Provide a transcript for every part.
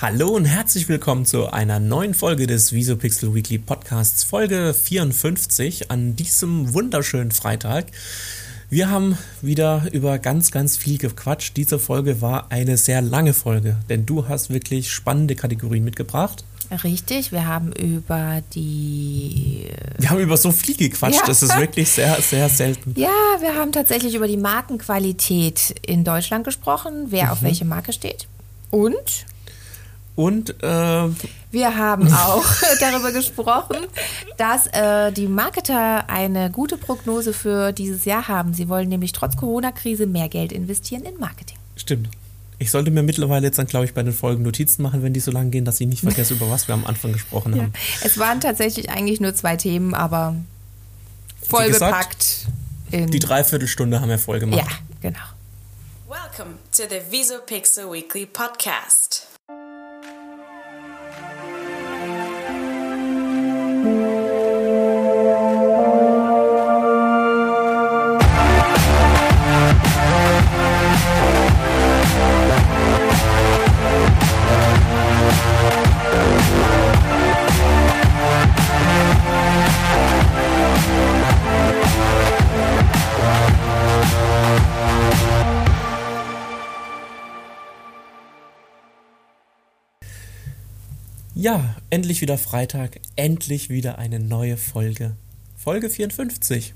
Hallo und herzlich willkommen zu einer neuen Folge des Visopixel Weekly Podcasts, Folge 54 an diesem wunderschönen Freitag. Wir haben wieder über ganz, ganz viel gequatscht. Diese Folge war eine sehr lange Folge, denn du hast wirklich spannende Kategorien mitgebracht. Richtig, wir haben über die. Wir haben über so viel gequatscht, Ja. das ist wirklich sehr, sehr selten. Ja, wir haben tatsächlich über die Markenqualität in Deutschland gesprochen, wer auf welche Marke steht. Und Und äh, wir haben auch darüber gesprochen, dass äh, die Marketer eine gute Prognose für dieses Jahr haben. Sie wollen nämlich trotz Corona-Krise mehr Geld investieren in Marketing. stimmt. Ich sollte mir mittlerweile jetzt dann, glaube ich, bei den Folgen Notizen machen, wenn die so lang gehen, dass ich nicht vergesse, über was wir am Anfang gesprochen haben. Es waren tatsächlich eigentlich nur zwei Themen, aber voll bepackt. In, Die Dreiviertelstunde haben wir voll gemacht. Ja, genau. Welcome to the Visopixel Weekly Podcast. Ja, endlich wieder Freitag, endlich wieder eine neue Folge. Folge 54.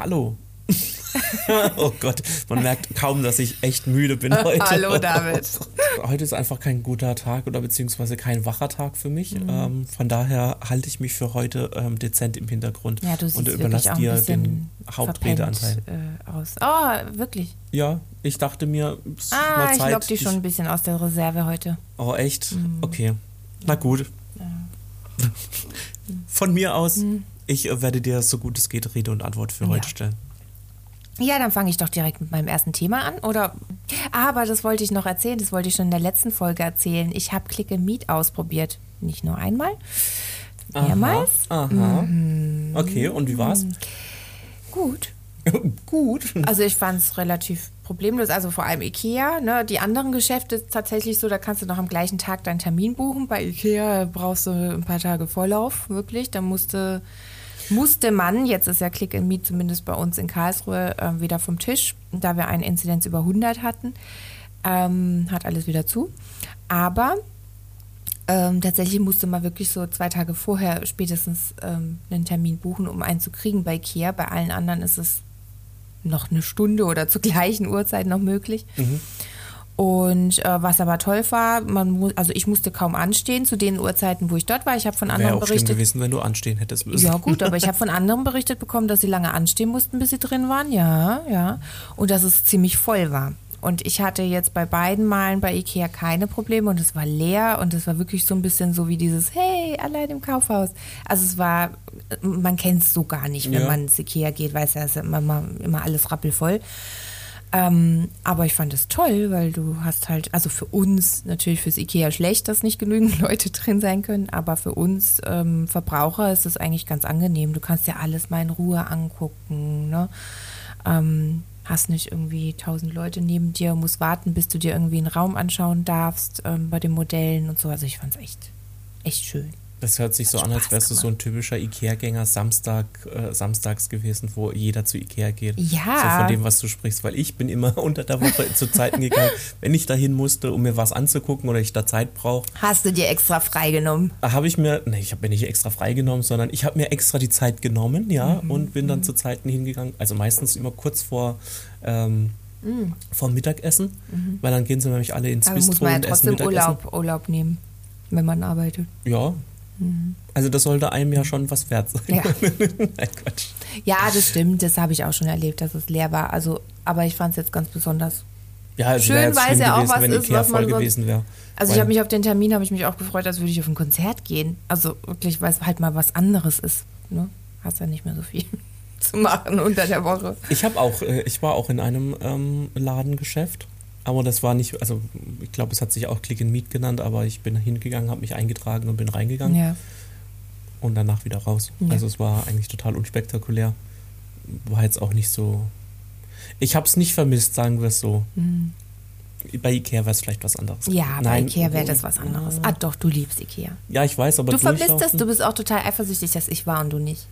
Hallo. oh Gott, man merkt kaum, dass ich echt müde bin heute. Hallo, David. Heute ist einfach kein guter Tag oder beziehungsweise kein wacher Tag für mich. Mhm. Ähm, von daher halte ich mich für heute ähm, dezent im Hintergrund Ja, du siehst und überlasse dir den Hauptredeanteil. äh, aus. Oh, wirklich? Ja, ich dachte mir, es ist Ah, mal ich Zeit. lock dich schon ein bisschen aus der Reserve heute. Oh, echt? Mhm. Okay. Na gut. Von mir aus, ich äh, werde dir so gut es geht Rede und Antwort für Mhm. Ja. heute stellen. Ja, dann fange ich doch direkt mit meinem ersten Thema an. Oder, aber das wollte ich noch erzählen, das wollte ich schon in der letzten Folge erzählen. Ich habe Click Meet ausprobiert. Nicht nur einmal, mehrmals. Aha. aha. Mhm. Okay, und wie war's? Gut. Gut. Also ich fand es relativ problemlos, also vor allem Ikea. Ne? Die anderen Geschäfte tatsächlich so, da kannst du noch am gleichen Tag deinen Termin buchen. Bei Ikea brauchst du ein paar Tage Vorlauf, wirklich. Da musste, musste man, jetzt ist ja Click and Meet zumindest bei uns in Karlsruhe äh, wieder vom Tisch, da wir eine Inzidenz über 100 hatten, ähm, hat alles wieder zu. Aber ähm, tatsächlich musste man wirklich so zwei Tage vorher spätestens ähm, einen Termin buchen, um einen zu kriegen bei Ikea. Bei allen anderen ist es noch eine Stunde oder zur gleichen Uhrzeit noch möglich. Und äh, was aber toll war, man mu also ich musste kaum anstehen zu den Uhrzeiten, wo ich dort war. Ich habe von Wäre anderen auch schlimm berichtet. gewesen, wenn du anstehen hättest müssen. Ja gut, aber ich habe von anderen berichtet bekommen, dass sie lange anstehen mussten, bis sie drin waren. Ja, ja. Und dass es ziemlich voll war. Und ich hatte jetzt bei beiden Malen bei Ikea keine Probleme und es war leer und es war wirklich so ein bisschen so wie dieses Hey, allein im Kaufhaus. Also es war, man kennt es so gar nicht, wenn Ja. man ins Ikea geht, weiß ja, es ist immer, immer, immer alles rappelvoll. Ähm, aber ich fand es toll, weil du hast halt, also für uns natürlich fürs IKEA schlecht, dass nicht genügend Leute drin sein können, aber für uns ähm, Verbraucher ist es eigentlich ganz angenehm. Du kannst ja alles mal in Ruhe angucken, ne? Ähm, hast nicht irgendwie tausend Leute neben dir, musst warten, bis du dir irgendwie einen Raum anschauen darfst ähm, bei den Modellen und so. Also ich fand es echt, echt schön. Das hört sich so an, als wärst du so ein typischer Ikea-Gänger Samstag, äh, samstags gewesen, wo jeder zu Ikea geht. Ja. So von dem, was du sprichst, weil ich bin immer unter der Woche zu Zeiten gegangen, wenn ich dahin musste, um mir was anzugucken oder ich da Zeit brauche, Hast du dir extra freigenommen? habe ich mir, nee, ich habe mir nicht extra freigenommen, sondern ich habe mir extra die Zeit genommen, ja, Mhm, und bin dann zu Zeiten hingegangen, also meistens immer kurz vor, ähm, vor Mittagessen, weil dann gehen sie nämlich alle ins Mhm. Aber muss Bistro man ja und essen trotzdem Mittagessen. Urlaub, Urlaub nehmen, wenn man arbeitet. Ja. Also das sollte einem ja schon was wert sein. Ja. Nein, Quatsch. Ja, das stimmt. Das habe ich auch schon erlebt, dass es leer war. Also, aber ich fand es jetzt ganz besonders. Ja, es Schön, weil es ja auch gewesen, was wenn ist, Ikea was man voll sonst- gewesen wäre. Also ich habe mich auf den Termin habe ich mich auch gefreut, als würde ich auf ein Konzert gehen. Also wirklich, weil es halt mal was anderes ist. Ne? Hast ja nicht mehr so viel zu machen unter der Woche. Ich habe auch, äh, ich war auch in einem ähm, Ladengeschäft, aber das war nicht, also ich glaube, es hat sich auch Click and Meet genannt, aber ich bin hingegangen, habe mich eingetragen und bin reingegangen Ja. und danach wieder raus. Ja. Also es war eigentlich total unspektakulär. War jetzt auch nicht so. Ich habe es nicht vermisst, sagen wir es so. Mhm. Bei Ikea wäre es vielleicht was anderes. Ja, bei Nein, Ikea wäre das was anderes. Ah, doch, du liebst Ikea. Ja, ich weiß, aber Du vermisst das, du bist auch total eifersüchtig, dass ich war und du nicht.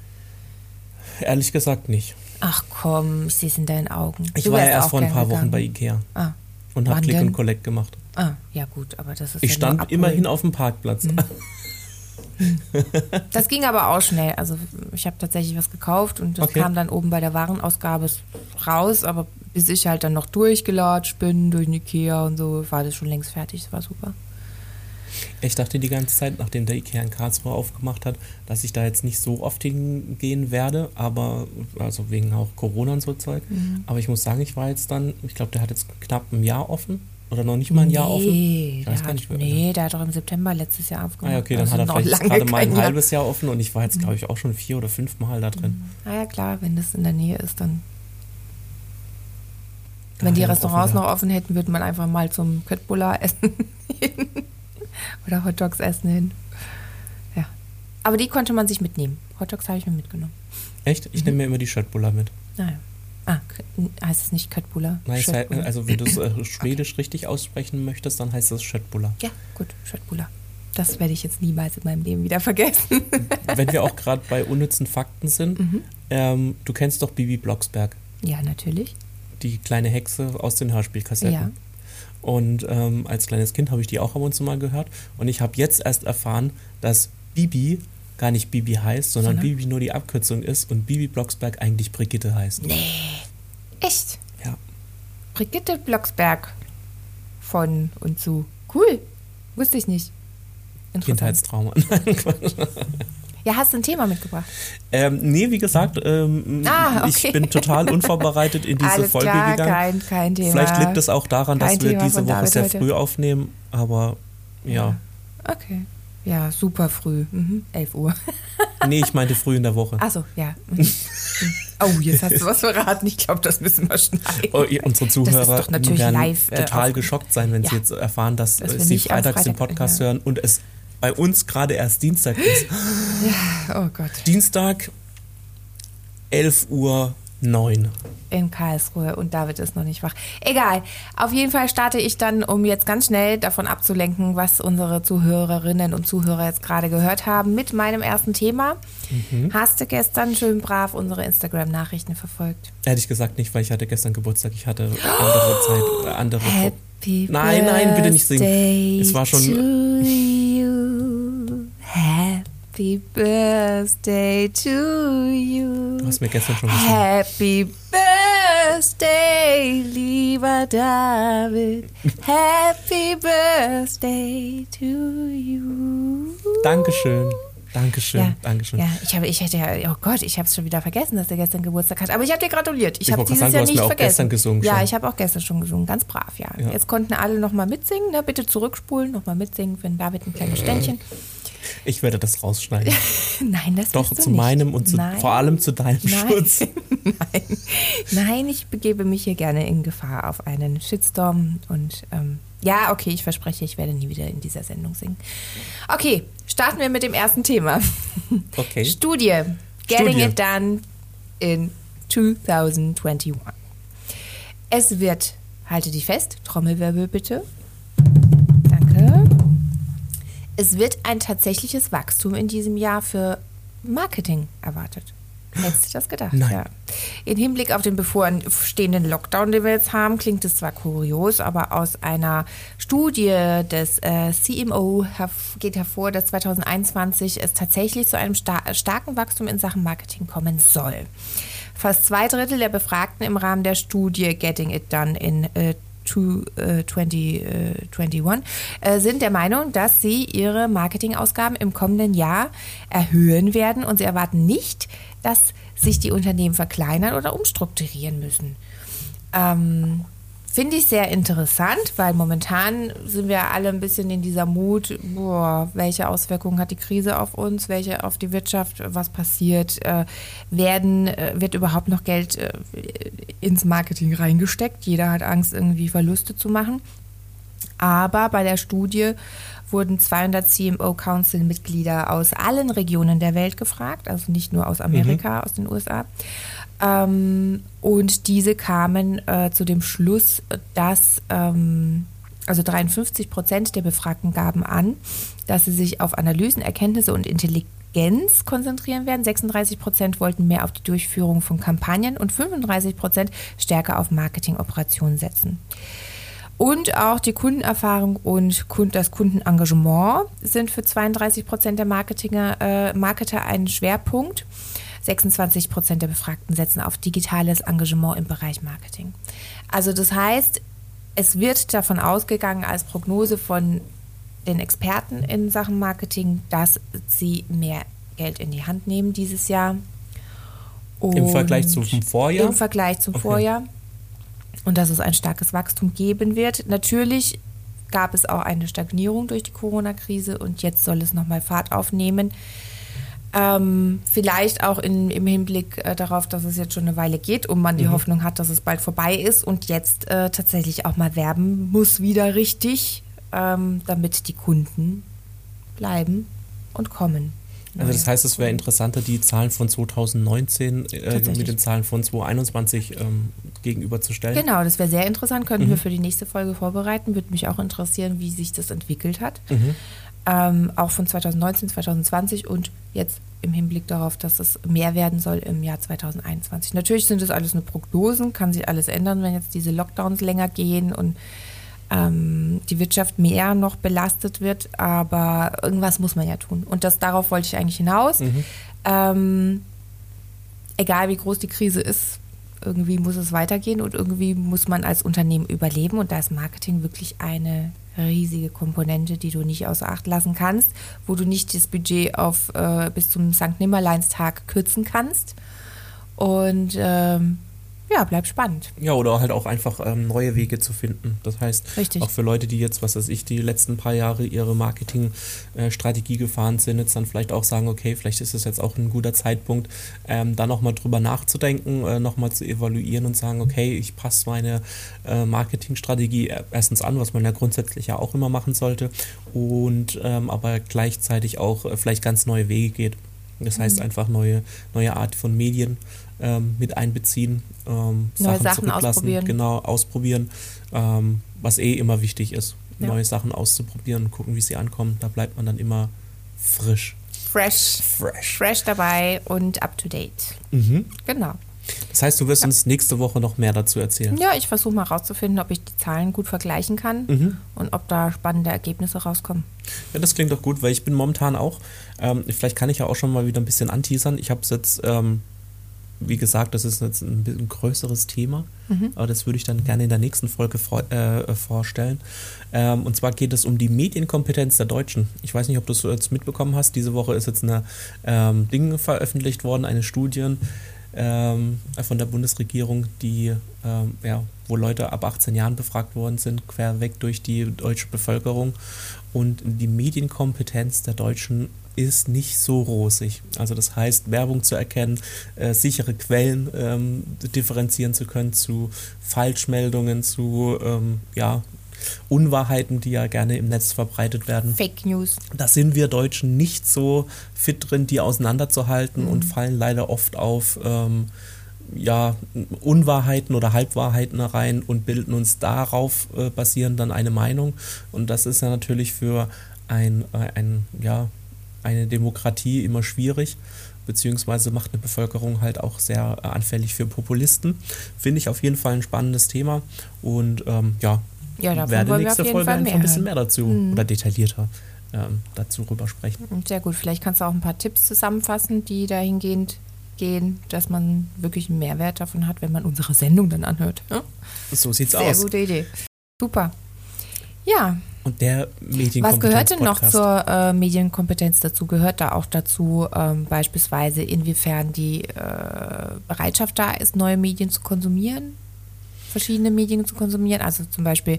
Ehrlich gesagt nicht. Ach komm, ich sehe es in deinen Augen. Ich du war ja erst vor ein paar Wochen gegangen. bei Ikea Ah, und habe Click und Collect gemacht. ah, ja gut, aber das ist Ich ja stand immerhin auf dem Parkplatz. Das ging aber auch schnell. Also ich habe tatsächlich was gekauft und das Okay. kam dann oben bei der Warenausgabe raus, aber bis ich halt dann noch durchgelatscht bin durch den Ikea und so, war das schon längst fertig. Das war super. Ich dachte die ganze Zeit, nachdem der Ikea in Karlsruhe aufgemacht hat, dass ich da jetzt nicht so oft hingehen werde, aber also wegen auch Corona und so Zeug. Mhm. Aber ich muss sagen, ich war jetzt dann, ich glaube, der hat jetzt knapp ein Jahr offen oder noch nicht mal ein Jahr offen. Nee, Ich der weiß gar hat, nicht, wer- nee, der hat doch im September letztes Jahr Ah, aufgemacht. ja, okay, dann Also hat er vielleicht gerade mal ein. Mhm. halbes Jahr offen und ich war jetzt, glaube ich, auch schon vier oder fünf Mal da drin. Ah ja, klar, wenn das in der Nähe ist, dann. Da wenn die hat Restaurants offen noch offen hätten, würde man einfach mal zum Köttbullar essen. Oder Hotdogs essen hin. Ja. Aber die konnte man sich mitnehmen. Hotdogs habe ich mir mitgenommen. Echt? Ich Mhm. nehme mir immer die Schöttbuller mit. Naja. Ah, Kö- heißt es nicht Köttbullar? Nein, heißt, Schöttbullar. also wenn du es äh, schwedisch richtig aussprechen möchtest, dann heißt es Schöttbuller. Ja, gut, Schöttbullar. Das werde ich jetzt niemals in meinem Leben wieder vergessen. wenn wir auch gerade bei unnützen Fakten sind, Mhm. ähm, du kennst doch Bibi Blocksberg, ja, natürlich. die kleine Hexe aus den Hörspielkassetten. Ja. Und ähm, als kleines Kind habe ich die auch ab und zu mal gehört. Und ich habe jetzt erst erfahren, dass Bibi gar nicht Bibi heißt, sondern Sondern? Bibi nur die Abkürzung ist und Bibi Blocksberg eigentlich Brigitte heißt. Echt? Ja. Brigitte Blocksberg von und zu. Cool. Wusste ich nicht. Kindheitstrauma. Ja, hast du ein Thema mitgebracht? ähm, nee, wie gesagt, ähm, Ah, okay. ich bin total unvorbereitet in diese Alles Folge klar, gegangen. kein, kein Thema. Vielleicht liegt es auch daran, dass Kein wir Thema diese von Woche David sehr heute. früh aufnehmen, aber ja. Okay. Ja, super früh. Mhm. 11 Uhr. Nee, ich meinte früh in der Woche. Achso, ja. Mhm. Oh, jetzt hast du was verraten. Ich glaube, das müssen wir schneiden. Oh, ihr- unsere Zuhörer werden live, äh, total geschockt sein, wenn sie Ja. jetzt erfahren, dass, Dass äh, wir sie freitags den Freitag- Podcast ja. hören und es bei uns gerade erst Dienstag ist. Oh Gott. Dienstag, 11 Uhr 9. In Karlsruhe und David ist noch nicht wach. Egal. Auf jeden Fall starte ich dann, um jetzt ganz schnell davon abzulenken, was unsere Zuhörerinnen und Zuhörer jetzt gerade gehört haben, mit meinem ersten Thema. Mhm. Hast du gestern schön brav unsere Instagram-Nachrichten verfolgt? Hätte ich gesagt nicht, weil ich hatte gestern Geburtstag. Ich hatte andere Zeit, andere. Happy Nein, nein, bitte nicht singen. Birthday Es war schon- To you. Happy Birthday to you. Du hast mir gestern schon gesungen. Happy Birthday, lieber David. Happy Birthday to you. Dankeschön. Dankeschön. Ja, Dankeschön. ja, ich habe, ich hätte ja, oh Gott, ich habe es schon wieder vergessen, dass er gestern Geburtstag hat. Aber ich habe dir gratuliert. Ich, Ich habe dieses sagen, du Jahr hast nicht vergessen. gestern gesungen Ja, schon. ich habe auch gestern schon gesungen, ganz brav, ja. Ja. Jetzt konnten alle nochmal mitsingen. Ne? Bitte zurückspulen, nochmal mitsingen für den David ein kleines Ständchen. Ich werde das rausschneiden. Nein, das Doch, wirst du zu nicht. meinem und zu, vor allem zu deinem Nein. Schutz. Nein. Nein, ich begebe mich hier gerne in Gefahr auf einen Shitstorm und ähm, ja, okay, ich verspreche, ich werde nie wieder in dieser Sendung singen. Okay, starten wir mit dem ersten Thema. Okay. Studie. Getting Studie. it done in 2021. Es wird, halte dich fest, Trommelwirbel bitte. Danke. Es wird ein tatsächliches Wachstum in diesem Jahr für Marketing erwartet. Hättest du das gedacht? Nein. Ja. In Hinblick auf den bevorstehenden Lockdown, den wir jetzt haben, klingt es zwar kurios, aber aus einer Studie des äh, CMO geht hervor, dass 2021 es tatsächlich zu einem sta starken Wachstum in Sachen Marketing kommen soll. Fast zwei Drittel der Befragten im Rahmen der Studie Getting It Done in äh, to, äh, 2021 äh, sind der Meinung, dass sie ihre Marketingausgaben im kommenden Jahr erhöhen werden und sie erwarten nicht, dass sich die Unternehmen verkleinern oder umstrukturieren müssen. Ähm, Finde ich sehr interessant, weil momentan sind wir alle ein bisschen in dieser Mut, boah, welche Auswirkungen hat die Krise auf uns, welche auf die Wirtschaft, was passiert, äh, werden, äh, wird überhaupt noch Geld äh, ins Marketing reingesteckt. Jeder hat Angst, irgendwie Verluste zu machen. Aber bei der Studie wurden 200 CMO Council Mitglieder aus allen Regionen der Welt gefragt, also nicht nur aus Amerika, aus den USA. Ähm, und diese kamen äh, zu dem Schluss, dass ähm, also 53 Prozent der Befragten gaben an, dass sie sich auf Analysen, Erkenntnisse und Intelligenz konzentrieren werden. 36 Prozent wollten mehr auf die Durchführung von Kampagnen und 35 Prozent stärker auf Marketingoperationen setzen. Und auch die Kundenerfahrung und das Kundenengagement sind für 32 Prozent der Marketinger, äh, Marketer ein Schwerpunkt. 26 Prozent der Befragten setzen auf digitales Engagement im Bereich Marketing. Also das heißt, es wird davon ausgegangen als Prognose von den Experten in Sachen Marketing, dass sie mehr Geld in die Hand nehmen dieses Jahr. Und Im Vergleich zum Vorjahr? Im Vergleich zum okay. Vorjahr. Und dass es ein starkes Wachstum geben wird. Natürlich gab es auch eine Stagnierung durch die Corona-Krise und jetzt soll es nochmal Fahrt aufnehmen. Ähm, vielleicht auch in, im Hinblick äh, darauf, dass es jetzt schon eine Weile geht und man die mhm. Hoffnung hat, dass es bald vorbei ist und jetzt äh, tatsächlich auch mal werben muss wieder richtig, ähm, damit die Kunden bleiben und kommen. Also das heißt, es wäre interessanter, die Zahlen von 2019 äh, mit den Zahlen von 2021 ähm, gegenüberzustellen. Genau, das wäre sehr interessant. Könnten mhm. wir für die nächste Folge vorbereiten. Würde mich auch interessieren, wie sich das entwickelt hat. Mhm ähm, auch von 2019, 2020 und jetzt im Hinblick darauf, dass es mehr werden soll im Jahr 2021. Natürlich sind das alles nur Prognosen, kann sich alles ändern, wenn jetzt diese Lockdowns länger gehen und ähm, die Wirtschaft mehr noch belastet wird, aber irgendwas muss man ja tun. Und das darauf wollte ich eigentlich hinaus. Mhm. Ähm, egal wie groß die Krise ist, irgendwie muss es weitergehen und irgendwie muss man als Unternehmen überleben und da ist Marketing wirklich eine riesige Komponente, die du nicht außer Acht lassen kannst, wo du nicht das Budget auf äh, bis zum St. Nimmerleinstag kürzen kannst. Und ähm, ja, bleibt spannend. Ja, oder halt auch einfach ähm, neue Wege zu finden. Das heißt, Richtig. auch für Leute, die jetzt, was weiß ich, die letzten paar Jahre ihre Marketingstrategie äh, gefahren sind, jetzt dann vielleicht auch sagen, okay, vielleicht ist es jetzt auch ein guter Zeitpunkt, ähm, da nochmal drüber nachzudenken, äh, nochmal zu evaluieren und sagen, okay, ich passe meine äh, Marketingstrategie erstens an, was man ja grundsätzlich ja auch immer machen sollte, und ähm, aber gleichzeitig auch äh, vielleicht ganz neue Wege geht. Das heißt mhm. einfach neue, neue Art von Medien ähm, mit einbeziehen, ähm, neue Sachen, Sachen ausprobieren. genau, ausprobieren, ähm, was eh immer wichtig ist, ja. neue Sachen auszuprobieren und gucken, wie sie ankommen. Da bleibt man dann immer frisch. Fresh. Fresh. Fresh dabei und up to date. Mhm. Genau. Das heißt, du wirst ja. uns nächste Woche noch mehr dazu erzählen. Ja, ich versuche mal rauszufinden, ob ich die Zahlen gut vergleichen kann mhm. und ob da spannende Ergebnisse rauskommen. Ja, das klingt doch gut, weil ich bin momentan auch, ähm, vielleicht kann ich ja auch schon mal wieder ein bisschen anteasern. Ich habe es jetzt ähm, wie gesagt, das ist jetzt ein bisschen größeres Thema, mhm. aber das würde ich dann gerne in der nächsten Folge vor, äh, vorstellen. Ähm, und zwar geht es um die Medienkompetenz der Deutschen. Ich weiß nicht, ob du es jetzt mitbekommen hast. Diese Woche ist jetzt eine ähm, Ding veröffentlicht worden, eine Studie ähm, von der Bundesregierung, die ähm, ja, wo Leute ab 18 Jahren befragt worden sind, querweg durch die deutsche Bevölkerung. Und die Medienkompetenz der Deutschen ist nicht so rosig. Also das heißt, Werbung zu erkennen, äh, sichere Quellen ähm, differenzieren zu können zu Falschmeldungen, zu ähm, ja, Unwahrheiten, die ja gerne im Netz verbreitet werden. Fake News. Da sind wir Deutschen nicht so fit drin, die auseinanderzuhalten mhm. und fallen leider oft auf ähm, ja, Unwahrheiten oder Halbwahrheiten rein und bilden uns darauf äh, basierend dann eine Meinung. Und das ist ja natürlich für ein, äh, ein ja, eine Demokratie immer schwierig, beziehungsweise macht eine Bevölkerung halt auch sehr äh, anfällig für Populisten. Finde ich auf jeden Fall ein spannendes Thema und ähm, ja, ja werde nächste Folge einfach ein bisschen mehr dazu mhm. oder detaillierter ähm, dazu rüber sprechen. Sehr gut, vielleicht kannst du auch ein paar Tipps zusammenfassen, die dahingehend gehen, dass man wirklich einen Mehrwert davon hat, wenn man unsere Sendung dann anhört. Ja? So sieht's Sehr aus. Sehr gute Idee. Super. Ja, und der Medienkompetenz. Was gehört denn noch zur äh, Medienkompetenz dazu? Gehört da auch dazu ähm, beispielsweise, inwiefern die äh, Bereitschaft da ist, neue Medien zu konsumieren, verschiedene Medien zu konsumieren? Also zum Beispiel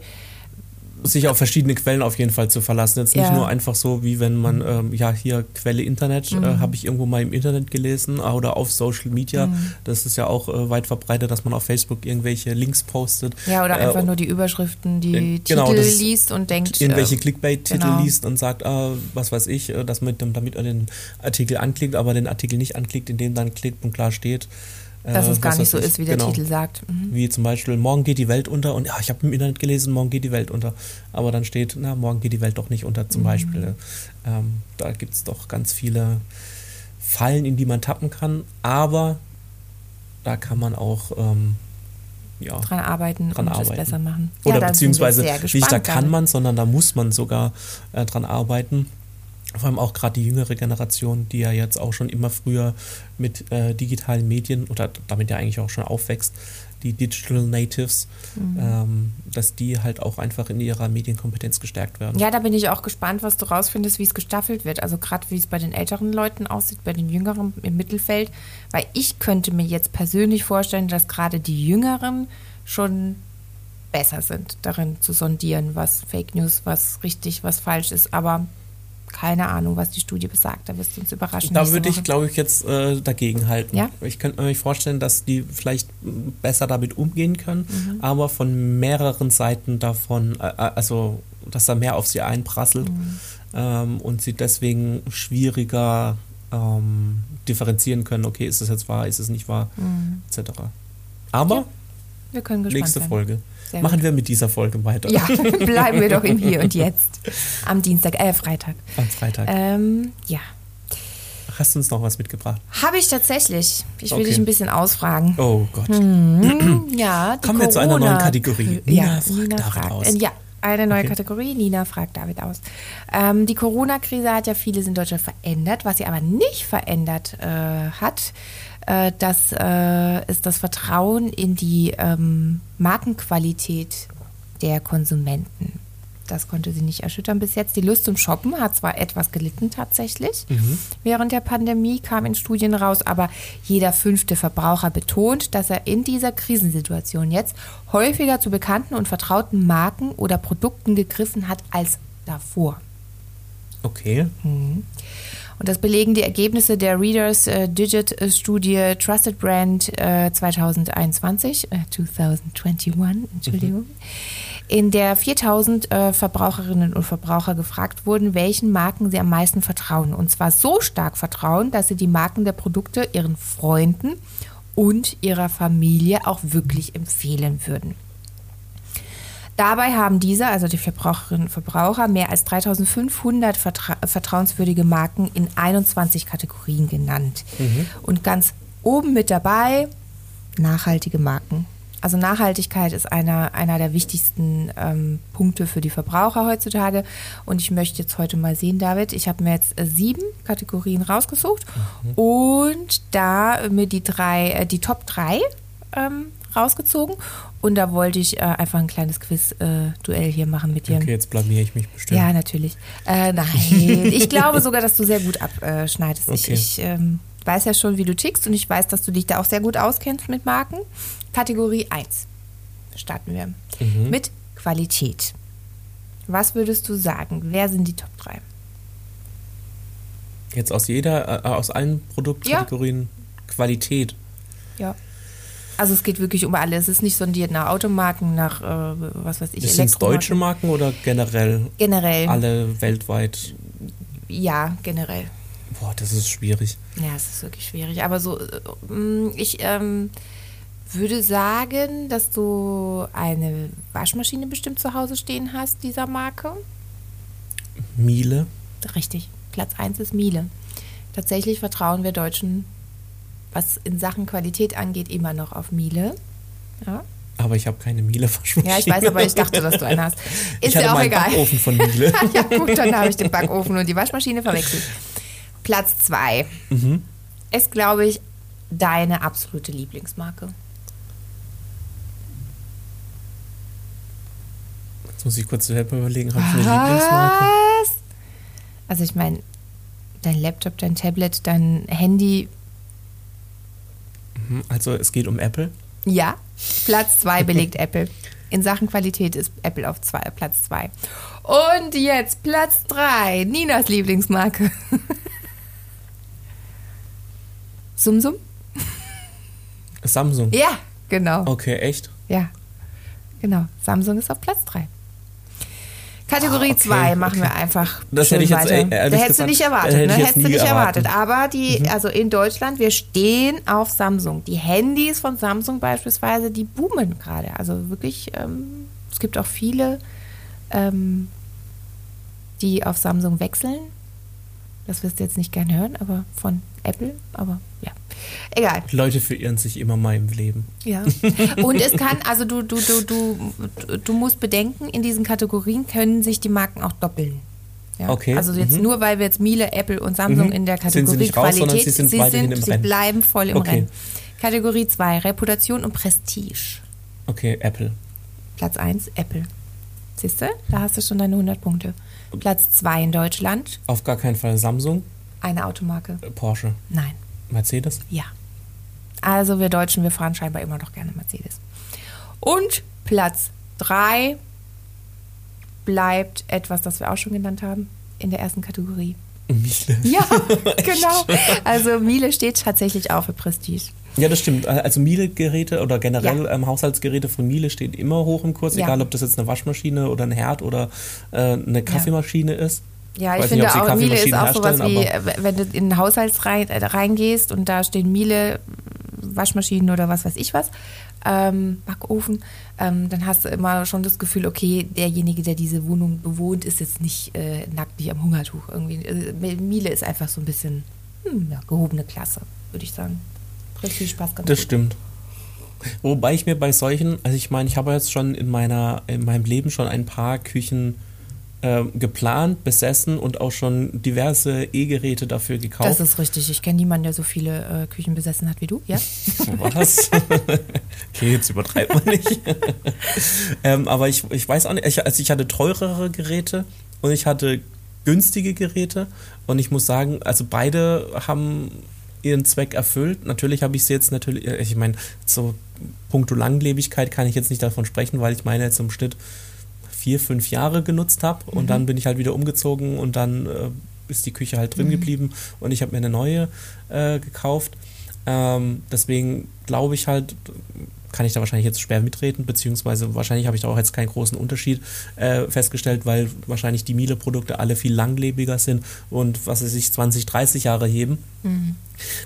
sich auf verschiedene Quellen auf jeden Fall zu verlassen. Jetzt nicht ja. nur einfach so, wie wenn man, ähm, ja, hier Quelle Internet, äh, mhm. äh, habe ich irgendwo mal im Internet gelesen äh, oder auf Social Media. Mhm. Das ist ja auch äh, weit verbreitet, dass man auf Facebook irgendwelche Links postet. Ja, oder einfach äh, nur die Überschriften, die genau, Titel liest und denkt. Irgendwelche äh, Clickbait-Titel genau. liest und sagt, ah, was weiß ich, dass man damit den Artikel anklickt, aber den Artikel nicht anklickt, in dem dann klipp und klar steht Dass äh, es gar nicht so ist, wie der genau. Titel sagt. Mhm. Wie zum Beispiel, morgen geht die Welt unter und ja, ich habe im Internet gelesen, morgen geht die Welt unter. Aber dann steht, na, morgen geht die Welt doch nicht unter Mhm. zum Beispiel. Ähm, da gibt es doch ganz viele Fallen, in die man tappen kann, aber da kann man auch ähm, ja, Dran arbeiten Dran und es arbeiten. besser machen. oder wir beziehungsweise nicht, da kann man, sondern da muss man sogar äh, dran arbeiten. Vor allem auch gerade die jüngere Generation, die ja jetzt auch schon immer früher mit äh, digitalen Medien oder damit ja eigentlich auch schon aufwächst, die Digital Natives, Mhm. ähm, dass die halt auch einfach in ihrer Medienkompetenz gestärkt werden. Ja, da bin ich auch gespannt, was du rausfindest, wie es gestaffelt wird. Also gerade wie es bei den älteren Leuten aussieht, bei den Jüngeren im Mittelfeld. Weil ich könnte mir jetzt persönlich vorstellen, dass gerade die Jüngeren schon besser sind, darin zu sondieren, was Fake News, was richtig, was falsch ist. Aber keine Ahnung, was die Studie besagt. Da wirst du uns überraschen. Da würde ich, glaube ich, jetzt äh, dagegen halten. Ja? Ich könnte mir vorstellen, dass die vielleicht besser damit umgehen können, Mhm. aber von mehreren Seiten davon, äh, äh, also dass da mehr auf sie einprasselt Mhm. ähm, und sie deswegen schwieriger ähm, differenzieren können, okay, ist es jetzt wahr, ist es nicht wahr, etc. Aber Mhm. Ja, Wir können gespannt nächste sein. Folge. Sehr Machen gut. wir mit dieser Folge weiter. Ja, bleiben wir doch im Hier und Jetzt. Am Dienstag, äh, Freitag. Am Freitag. Ähm, ja. Hast du uns noch was mitgebracht? Habe ich tatsächlich. Ich will Okay. dich ein bisschen ausfragen. Oh Gott. Hm, ja, die Kommen wir zu einer neuen Corona- Kategorie. Ja, Nina fragt Nina fragt. aus. Äh, Ja, eine neue Okay. Kategorie. Nina fragt David aus. Ähm, die Corona-Krise hat ja vieles in Deutschland verändert. Was sie aber nicht verändert äh, hat, äh, das äh, ist das Vertrauen in die ähm, Markenqualität der Konsumenten. Das konnte sie nicht erschüttern bis jetzt. Die Lust zum Shoppen hat zwar etwas gelitten tatsächlich. Während der Pandemie kam in Studien raus, aber jeder fünfte Verbraucher betont, dass er in dieser Krisensituation jetzt häufiger zu bekannten und vertrauten Marken oder Produkten gegriffen hat als davor. Okay. Und das belegen die Ergebnisse der Readers äh, Digit äh, Studie Trusted Brand äh, 2021, äh, 2021, Entschuldigung, in der 4000 äh, Verbraucherinnen und Verbraucher gefragt wurden, welchen Marken sie am meisten vertrauen. Und zwar so stark vertrauen, dass sie die Marken der Produkte ihren Freunden und ihrer Familie auch wirklich empfehlen würden. Dabei haben diese, also die Verbraucherinnen und Verbraucher, mehr als 3500 vertra vertrauenswürdige Marken in 21 Kategorien genannt. Und ganz oben mit dabei nachhaltige Marken. Also Nachhaltigkeit ist einer, einer der wichtigsten ähm, Punkte für die Verbraucher heutzutage. Und ich möchte jetzt heute mal sehen, David, ich habe mir jetzt äh, sieben Kategorien rausgesucht und da mir die drei, äh, die Top drei ähm, rausgezogen. Und da wollte ich äh, einfach ein kleines Quiz-Duell hier machen mit dir. Okay, jetzt blamier ich mich bestimmt. Ja, natürlich. Äh, nein, ich glaube sogar, dass du sehr gut abschneidest. Ich, Okay. ich ähm, weiß ja schon, wie du tickst und ich weiß, dass du dich da auch sehr gut auskennst mit Marken. Kategorie 1 starten wir Mhm. mit Qualität. Was würdest du sagen? Wer sind die Top 3? Jetzt aus jeder, äh, aus allen Produktkategorien Qualität. Ja. Also es geht wirklich um alles. Es ist nicht sondiert nach Automarken, nach äh, was weiß ich, Sind es deutsche. Marken oder generell Generell. alle weltweit? Ja, generell. Boah, das ist schwierig. Ja, es ist wirklich schwierig. Aber so, mm, ich ähm, würde sagen, dass du eine Waschmaschine bestimmt zu Hause stehen hast, dieser Marke. Miele. Richtig. Platz 1 ist Miele. Tatsächlich vertrauen wir Deutschen, was in Sachen Qualität angeht, immer noch auf Miele. Ja, Aber ich habe keine Miele-Waschmaschine. ja ich weiß, aber ich dachte, dass du eine hast. Ist ich hatte ja auch meinen egal. Backofen von Miele. ja, gut, dann habe ich den Backofen und die Waschmaschine verwechselt. Platz 2 Mhm. ist, glaube ich, deine absolute Lieblingsmarke. Jetzt muss ich kurz selber überlegen, habe ich eine Lieblingsmarke? Was? Also ich meine, dein Laptop, dein Tablet, dein Handy, Mhm, Also es geht um Apple. ja. Platz 2 belegt Apple. In Sachen Qualität ist Apple auf zwei, Platz 2. Und jetzt Platz 3, Ninas Lieblingsmarke. Sumsum? Samsung. Ja, genau. Okay, echt? Ja, genau. Samsung ist auf Platz 3. Kategorie 2 machen wir einfach. Das hätte ich jetzt, weiter. Da hättest gesagt, du nicht erwartet, hätte ne? Hättest du nicht erwartet. erwartet. Aber die, also in Deutschland, wir stehen auf Samsung. Die Handys von Samsung beispielsweise, die boomen gerade. Also wirklich, ähm, es gibt auch viele, ähm, die auf Samsung wechseln. Das wirst du jetzt nicht gern hören, aber von Apple, aber ja. Egal. Leute verirren sich immer mal im Leben. Ja. Und es kann, also du, du, du, du, du musst bedenken, in diesen Kategorien können sich die Marken auch doppeln. Ja? Okay, Also jetzt mhm. nur weil wir jetzt Miele, Apple und Samsung Mhm. in der Sind sie Kategorie raus, Qualität, sie sind weiterhin im sie bleiben voll im Okay. Rennen. Kategorie 2, Reputation und Prestige. Okay, Apple. Platz 1, Apple. Siehst du? Da hast du schon deine 100 Punkte. Platz 2 in Deutschland, Auf gar keinen Fall Samsung, eine Automarke. äh, Porsche, Nein. Mercedes. Ja. Also wir Deutschen, wir fahren scheinbar immer noch gerne Mercedes. Und Platz 3 bleibt etwas, das wir auch schon genannt haben in der ersten Kategorie. Miele. Ja, genau. Also Miele steht tatsächlich auch für Prestige. Ja, das stimmt. Also Miele-Geräte oder generell Ja. ähm, Haushaltsgeräte von Miele stehen immer hoch im Kurs, Ja. egal ob das jetzt eine Waschmaschine oder ein Herd oder äh, eine Kaffeemaschine ist. Ja, ich nicht, finde sie auch, Miele ist auch sowas wie, wenn du in ein Haushalts rein, äh, reingehst und da stehen Miele, Waschmaschinen oder was weiß ich was, ähm, Backofen, ähm, dann hast du immer schon das Gefühl, okay, derjenige, der diese Wohnung bewohnt, ist jetzt nicht äh, nackt nicht am Hungertuch. Irgendwie. Also, Miele ist einfach so ein bisschen hm, ja, gehobene Klasse, würde ich sagen. Richtig Spaß ganz Das stimmt. Wobei ich mir bei solchen, also ich meine, ich habe jetzt schon in meiner, in meinem Leben schon ein paar Küchen äh, geplant, besessen und auch schon diverse E-Geräte dafür gekauft. Das ist richtig. Ich kenne niemanden, der so viele äh, Küchen besessen hat wie du, ja? Was? okay, jetzt übertreibt man nicht. ähm, aber ich, ich weiß auch nicht, ich, also ich hatte teurere Geräte und ich hatte günstige Geräte und ich muss sagen, also beide haben ihren Zweck erfüllt. Natürlich habe ich sie jetzt natürlich, äh, ich meine, so puncto Langlebigkeit kann ich jetzt nicht davon sprechen, weil ich meine jetzt im Schnitt vier, fünf Jahre genutzt habe und dann bin ich halt wieder umgezogen und dann äh, ist die Küche halt drin geblieben. Und ich habe mir eine neue äh, gekauft. Ähm, deswegen glaube ich halt, kann ich da wahrscheinlich jetzt schwer mitreden, beziehungsweise wahrscheinlich habe ich da auch jetzt keinen großen Unterschied äh, festgestellt, weil wahrscheinlich die Miele-Produkte alle viel langlebiger sind und was sie sich 20, 30 Jahre heben.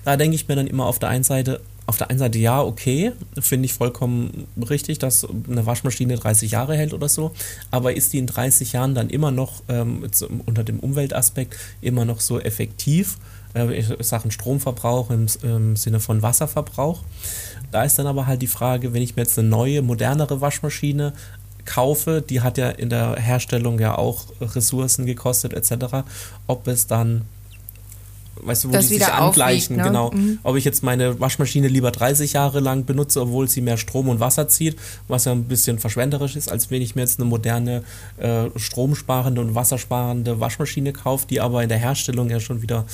Da denke ich mir dann immer auf der einen Seite, auf der einen Seite ja, okay, finde ich vollkommen richtig, dass eine Waschmaschine 30 Jahre hält oder so, aber ist die in 30 Jahren dann immer noch ähm, unter dem Umweltaspekt immer noch so effektiv? Äh, Sachen Stromverbrauch im, im Sinne von Wasserverbrauch. Da ist dann aber halt die Frage, wenn ich mir jetzt eine neue, modernere Waschmaschine kaufe, die hat ja in der Herstellung ja auch Ressourcen gekostet etc., ob es dann weißt du, wo Das die sich angleichen, ne? genau. Mhm. Ob ich jetzt meine Waschmaschine lieber 30 Jahre lang benutze, obwohl sie mehr Strom und Wasser zieht, was ja ein bisschen verschwenderisch ist, als wenn ich mir jetzt eine moderne äh, stromsparende und wassersparende Waschmaschine kaufe, die aber in der Herstellung ja schon wieder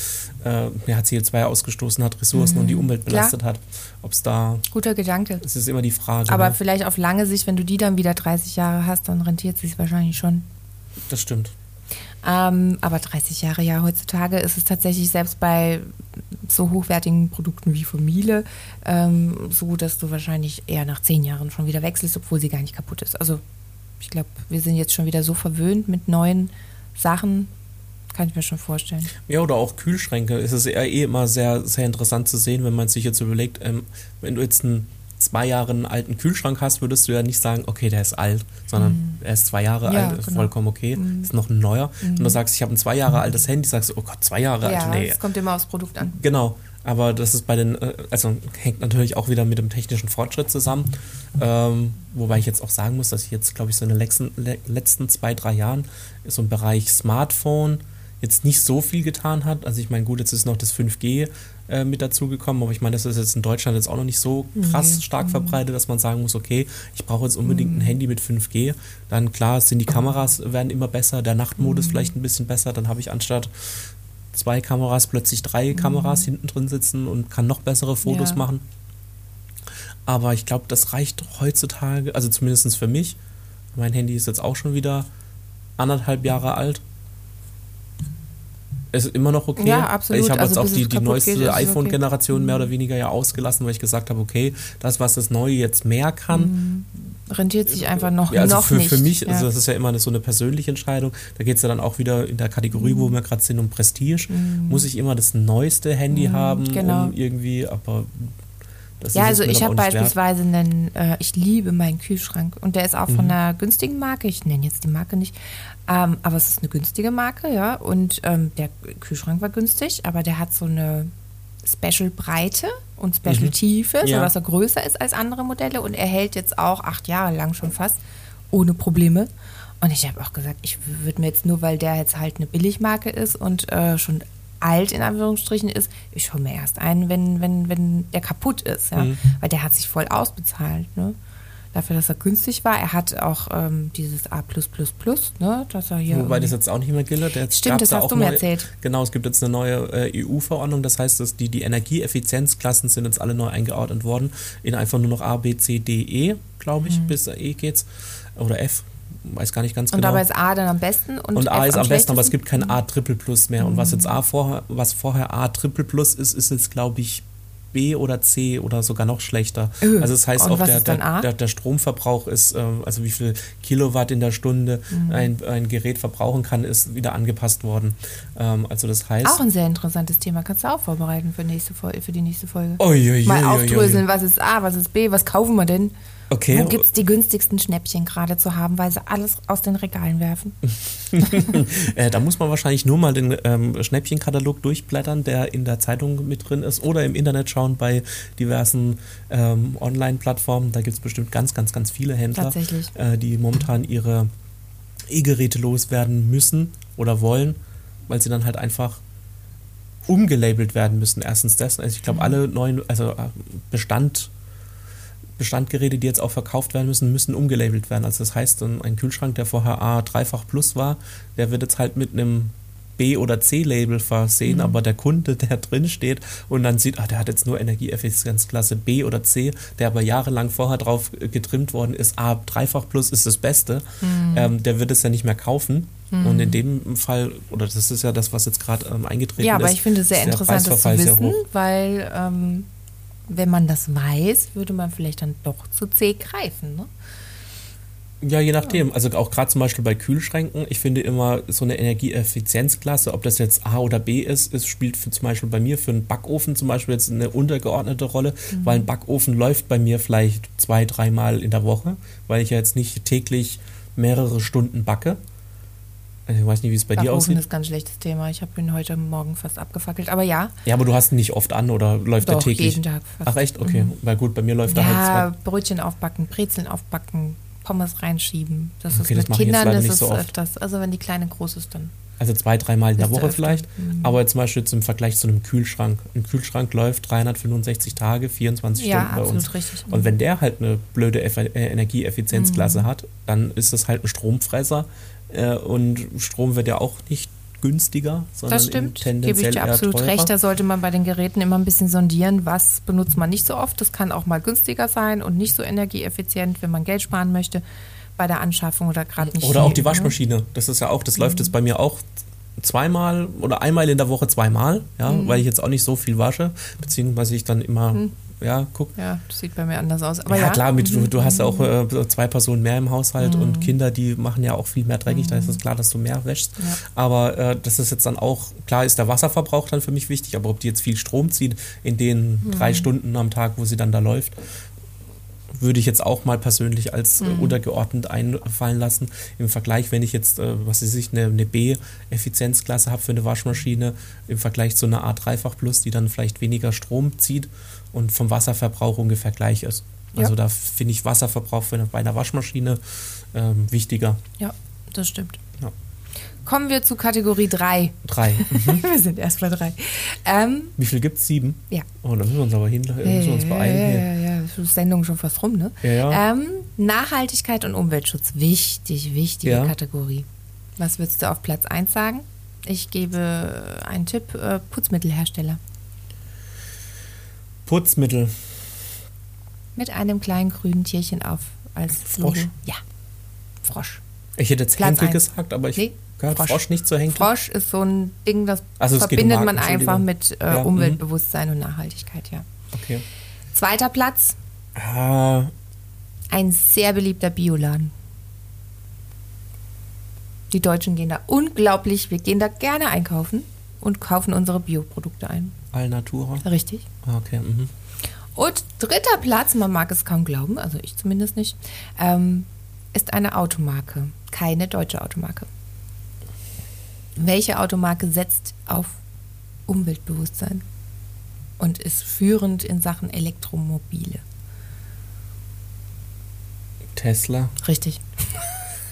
äh, ja, CO2 ausgestoßen hat, Ressourcen und die Umwelt Mhm. Klar. belastet hat. Ob es da, Guter Gedanke. es ist immer die Frage. Aber ne? vielleicht auf lange Sicht, wenn du die dann wieder 30 Jahre hast, dann rentiert es sich wahrscheinlich schon. Das stimmt. Ähm, aber 30 Jahre ja, heutzutage ist es tatsächlich selbst bei so hochwertigen Produkten wie Miele ähm, so, dass du wahrscheinlich eher nach 10 Jahren schon wieder wechselst, obwohl sie gar nicht kaputt ist. Also ich glaube, wir sind jetzt schon wieder so verwöhnt mit neuen Sachen, kann ich mir schon vorstellen. Ja, oder auch Kühlschränke. Es ist ja eh immer sehr, sehr interessant zu sehen, wenn man sich jetzt überlegt, ähm, wenn du jetzt einen zwei Jahre einen alten Kühlschrank hast, würdest du ja nicht sagen, okay, der ist alt, sondern er ist zwei Jahre Ja, alt, ist genau. vollkommen okay, ist noch ein neuer. Und du sagst, ich habe ein zwei Jahre altes Handy, sagst du, oh Gott, zwei Jahre alt, ja, nee. es kommt immer aufs Produkt an. Genau, aber das ist bei den, äh, also hängt natürlich auch wieder mit dem technischen Fortschritt zusammen. Ähm, wobei ich jetzt auch sagen muss, dass ich jetzt, glaube ich, so in den letzten, le letzten zwei, drei Jahren so im Bereich Smartphone jetzt nicht so viel getan hat. Also ich meine, gut, jetzt ist noch das 5G äh, mit dazugekommen, aber ich meine, das ist jetzt in Deutschland jetzt auch noch nicht so krass stark verbreitet, dass man sagen muss, okay, ich brauche jetzt unbedingt ein Handy mit 5G. Dann klar, sind die Kameras werden immer besser, der Nachtmodus vielleicht ein bisschen besser, dann habe ich anstatt zwei Kameras plötzlich drei Kameras hinten drin sitzen und kann noch bessere Fotos Ja. machen. Aber ich glaube, das reicht heutzutage, also zumindest für mich. Mein Handy ist jetzt auch schon wieder anderthalb Jahre alt. Es ist immer noch okay. Ja, absolut. Ich habe Also jetzt auch die, die neueste es iPhone-Generation mehr oder weniger ja ausgelassen, weil ich gesagt habe, okay, das, was das Neue jetzt mehr kann, rentiert sich einfach noch, ja, also noch für, nicht. für mich, ja. also das ist ja immer so eine persönliche Entscheidung. Da geht es ja dann auch wieder in der Kategorie, Mhm. wo wir gerade sind, um Prestige. Muss ich immer das neueste Handy haben, genau. um irgendwie, aber das ja, also ich habe nicht wert. beispielsweise einen, äh, ich liebe meinen Kühlschrank und der ist auch Mhm. von einer günstigen Marke. Ich nenne jetzt die Marke nicht, ähm, aber es ist eine günstige Marke, ja. Und ähm, der Kühlschrank war günstig, aber der hat so eine Special Breite und Special Tiefe, Mhm. Ja. sodass er größer ist als andere Modelle und er hält jetzt auch acht Jahre lang schon fast ohne Probleme. Und ich habe auch gesagt, ich würde mir jetzt nur, weil der jetzt halt eine Billigmarke ist und äh, schon alt in Anführungsstrichen ist, ich hole mir erst einen, wenn, wenn, wenn der kaputt ist, ja. Mhm. Weil der hat sich voll ausbezahlt, ne? Dafür, dass er günstig war. Er hat auch ähm, dieses A, ne? Dass er hier. Wobei das jetzt auch nicht mehr gilt. Jetzt Stimmt, das da hast auch du mir neue- erzählt. Genau, es gibt jetzt eine neue äh, EU-Verordnung, das heißt, dass die, die Energieeffizienzklassen sind jetzt alle neu eingeordnet worden in einfach nur noch A, B, C, D, E, glaube ich, bis E geht's. Oder F, weiß gar nicht ganz Mhm. und genau. dabei ist A dann am besten und, Und A F ist am besten, aber es gibt kein A Triple Plus mehr. Und was jetzt A vorher, was vorher A Triple Plus ist, ist jetzt, glaube ich, B oder C oder sogar noch schlechter. Öh. Also das heißt Und auch, der, der, der, der Stromverbrauch ist, ähm, also wie viel Kilowatt in der Stunde Mhm. ein, ein Gerät verbrauchen kann, ist wieder angepasst worden. Ähm, also das heißt. Auch ein sehr interessantes Thema. Kannst du auch vorbereiten für, nächste Folge, für die nächste Folge. Uiuiui, Mal uiuiui. aufdröseln, was ist A, was ist B, was kaufen wir denn? Okay. Wo gibt es die günstigsten Schnäppchen gerade zu haben, weil sie alles aus den Regalen werfen? äh, da muss man wahrscheinlich nur mal den ähm, Schnäppchenkatalog durchblättern, der in der Zeitung mit drin ist, oder im Internet schauen bei diversen ähm, Online-Plattformen. Da gibt es bestimmt ganz, ganz, ganz viele Händler, äh, die momentan ihre E-Geräte loswerden müssen oder wollen, weil sie dann halt einfach umgelabelt werden müssen. Erstens das. Also ich glaube, alle neuen, also äh, Bestand, Bestandgeräte, die jetzt auch verkauft werden müssen, müssen umgelabelt werden. Also das heißt, ein Kühlschrank, der vorher A dreifach plus war, der wird jetzt halt mit einem B- oder C-Label versehen, aber der Kunde, der drin steht und dann sieht, ah, der hat jetzt nur Energieeffizienzklasse B oder C, der aber jahrelang vorher drauf getrimmt worden ist, A dreifach plus ist das Beste, ähm, der wird es ja nicht mehr kaufen. Und in dem Fall, oder das ist ja das, was jetzt gerade ähm, eingetreten Ja, aber ist, ich finde es sehr ist interessant, das zu wissen, weil ähm, wenn man das weiß, würde man vielleicht dann doch zu C greifen. Ne? Ja, je nachdem. Also auch gerade zum Beispiel bei Kühlschränken. Ich finde immer so eine Energieeffizienzklasse, ob das jetzt A oder B ist, ist spielt für, zum Beispiel bei mir für einen Backofen zum Beispiel jetzt eine untergeordnete Rolle, weil ein Backofen läuft bei mir vielleicht zwei, dreimal in der Woche, weil ich ja jetzt nicht täglich mehrere Stunden backe. Ich weiß nicht, wie es bei dir Backofen aussieht. ist ein ganz schlechtes Thema. Ich habe ihn heute Morgen fast abgefackelt. Aber ja, Ja, aber du hast ihn nicht oft an oder läuft er doch, täglich? jeden Tag fast. Ach echt? Okay. Weil gut, bei mir läuft er Ja, halt zwei. Brötchen aufbacken, Brezeln aufbacken, Pommes reinschieben. Das Okay, ist das mit jetzt Kindern, das nicht ist so oft. öfters. Also wenn die Kleine groß ist, dann. Also zwei, dreimal in der Woche öfter. vielleicht. Aber zum Beispiel im Vergleich zu einem Kühlschrank. Ein Kühlschrank läuft 365 Tage, 24 Ja, Stunden bei uns. richtig. Und wenn der halt eine blöde Eff äh, Mhm. Energieeffizienzklasse hat, dann ist das halt ein Stromfresser. Äh, und Strom wird ja auch nicht günstiger, sondern Das stimmt, gebe tendenziell ich dir absolut teurer. recht. Da sollte man bei den Geräten immer ein bisschen sondieren, was benutzt man nicht so oft. Das kann auch mal günstiger sein und nicht so energieeffizient, wenn man Geld sparen möchte bei der Anschaffung oder gerade nicht. Oder auch die ne? Waschmaschine. Das ist ja auch, das läuft jetzt bei mir auch zweimal oder einmal in der Woche zweimal, ja, Mhm. weil ich jetzt auch nicht so viel wasche, beziehungsweise ich dann immer, ja, guck. Ja, das sieht bei mir anders aus. Aber ja, ja, Mhm. klar, mit, du, du hast ja auch äh, zwei Personen mehr im Haushalt und Kinder, die machen ja auch viel mehr dreckig, da ist es klar, dass du mehr wäschst. Mhm. Ja. Aber äh, das ist jetzt dann auch, klar ist der Wasserverbrauch dann für mich wichtig, aber ob die jetzt viel Strom zieht in den Mhm. drei Stunden am Tag, wo sie dann da läuft, würde ich jetzt auch mal persönlich als Mhm. äh, untergeordnet einfallen lassen. Im Vergleich, wenn ich jetzt, äh, was weiß ich, eine, eine B-Effizienzklasse habe für eine Waschmaschine, im Vergleich zu einer A3-fach Plus, die dann vielleicht weniger Strom zieht und vom Wasserverbrauch ungefähr gleich ist. Also Ja. da finde ich Wasserverbrauch für eine, bei einer Waschmaschine ähm, wichtiger. ja, das stimmt. Ja. Kommen wir zu Kategorie 3. Drei. Mhm. wir sind erst bei 3. Ähm, Wie viel gibt es? Sieben? ja. Oh, da müssen wir uns aber hin, da müssen wir uns beeilen. Ja, ja, ja, Sendung schon fast rum, ne? Ja, ja. Ähm, Nachhaltigkeit und Umweltschutz. Wichtig, wichtige Ja. Kategorie. Was würdest du auf Platz 1 sagen? Ich gebe einen Tipp: äh, Putzmittelhersteller. Putzmittel. Mit einem kleinen grünen Tierchen auf als Frosch? Logo. Ja. Frosch. Ich hätte jetzt Platz Henkel eins. gesagt, aber ich Nee, gehört Frosch. Frosch. nicht zur Henkel. Frosch ist so ein Ding, das Also geht um verbindet Marken, man einfach mit äh, Ja, mhm. Umweltbewusstsein und Nachhaltigkeit, ja. Okay. Zweiter Platz, Ah, Ein sehr beliebter Bioladen. Die Deutschen gehen da unglaublich, wir gehen da gerne einkaufen und kaufen unsere Bioprodukte ein. Alnatura. Richtig. Ah, Okay. Mhm. Und dritter Platz, man mag es kaum glauben, also ich zumindest nicht, ähm, ist eine Automarke. Keine deutsche Automarke. Welche Automarke setzt auf Umweltbewusstsein und ist führend in Sachen Elektromobile? Tesla. Richtig.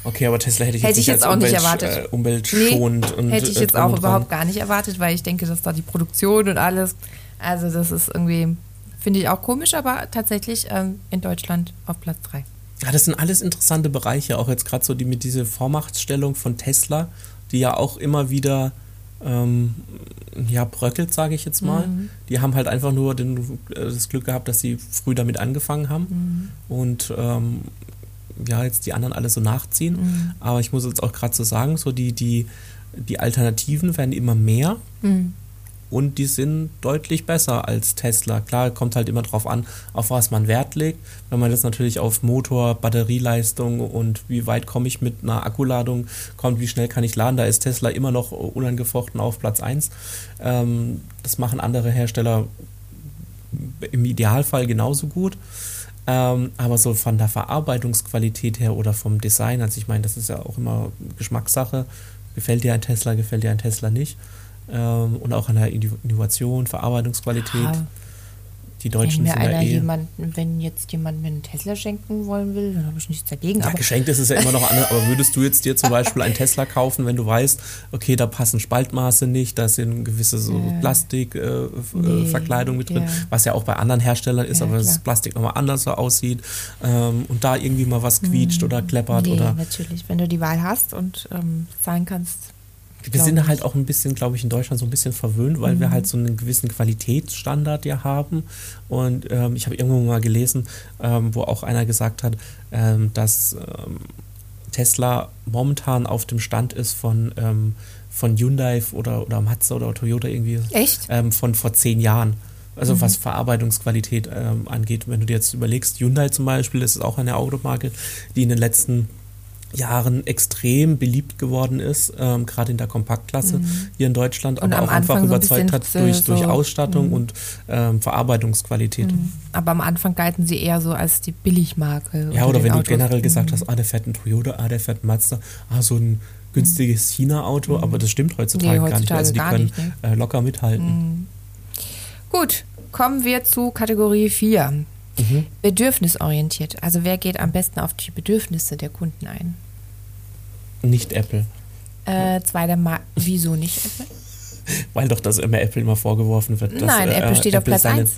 Okay, aber Tesla hätte ich Hätte jetzt ich jetzt auch nicht erwartet. Äh, umweltschonend und hätte ich äh, jetzt auch dran. überhaupt gar nicht erwartet, weil ich denke, dass da die Produktion und alles, also das ist irgendwie, finde ich auch komisch, aber tatsächlich ähm, in Deutschland auf Platz 3. Ja, das sind alles interessante Bereiche, auch jetzt gerade so die mit dieser Vormachtstellung von Tesla, die ja auch immer wieder ähm, ja, bröckelt, sage ich jetzt mal. Die haben halt einfach nur den, äh, das Glück gehabt, dass sie früh damit angefangen haben und ähm, ja, jetzt die anderen alle so nachziehen. Aber ich muss jetzt auch gerade so sagen, so die, die, die Alternativen werden immer mehr und die sind deutlich besser als Tesla. Klar, kommt halt immer drauf an, auf was man Wert legt. Wenn man jetzt natürlich auf Motor, Batterieleistung und wie weit komme ich mit einer Akkuladung kommt, wie schnell kann ich laden, da ist Tesla immer noch unangefochten auf Platz 1. Ähm, das machen andere Hersteller im Idealfall genauso gut. Ähm, aber so von der Verarbeitungsqualität her oder vom Design, also ich meine, das ist ja auch immer Geschmackssache. Gefällt dir ein Tesla, gefällt dir ein Tesla nicht? Ähm, und auch an der Inno- Innovation, Verarbeitungsqualität. Ah, Die Wenn Deutschen mir sind ja einer eh. jemanden, wenn jetzt jemand mir einen Tesla schenken wollen will, dann habe ich nichts dagegen. Ja, geschenkt ist es ja immer noch anders, aber würdest du jetzt dir zum Beispiel einen Tesla kaufen, wenn du weißt, okay, da passen Spaltmaße nicht, da sind gewisse so Äh, Plastikverkleidung äh, nee, Verkleidung mit drin, ja. was ja auch bei anderen Herstellern ist, Ja, aber klar. das Plastik nochmal anders so aussieht ähm, und da irgendwie mal was quietscht oder kleppert nee, oder natürlich, wenn du die Wahl hast und ähm, zahlen kannst. Wir sind halt auch ein bisschen, glaube ich, in Deutschland so ein bisschen verwöhnt, weil wir halt so einen gewissen Qualitätsstandard ja haben. Und ähm, ich habe irgendwo mal gelesen, ähm, wo auch einer gesagt hat, ähm, dass ähm, Tesla momentan auf dem Stand ist von, ähm, von Hyundai oder, oder Mazda oder Toyota irgendwie Echt? ähm, von vor zehn Jahren. Also was Verarbeitungsqualität angeht. Wenn du dir jetzt überlegst, Hyundai zum Beispiel, das ist auch eine Automarke, die in den letzten Jahren extrem beliebt geworden ist, ähm, gerade in der Kompaktklasse hier in Deutschland, Und aber auch einfach Anfang so ein überzeugt hat bisschen, durch, durch so, Ausstattung und ähm, Verarbeitungsqualität. Aber am Anfang galten sie eher so als die Billigmarke. Ja, oder wenn du Autos. generell gesagt Mhm. hast, ah, der fährt ein Toyota, ah, der fährt ein Mazda, ah, so ein günstiges China-Auto, aber das stimmt heutzutage, Mhm. Nee, gar nicht. Also die heutzutage können nicht, Mhm. äh, locker mithalten. Gut, kommen wir zu Kategorie 4. Mhm. Bedürfnisorientiert. Also wer geht am besten auf die Bedürfnisse der Kunden ein? Nicht Apple. Äh, zweiter Mal, wieso nicht Apple? Weil doch das immer Apple immer vorgeworfen wird. Dass, Nein, äh, Apple steht auf Platz seine, 1.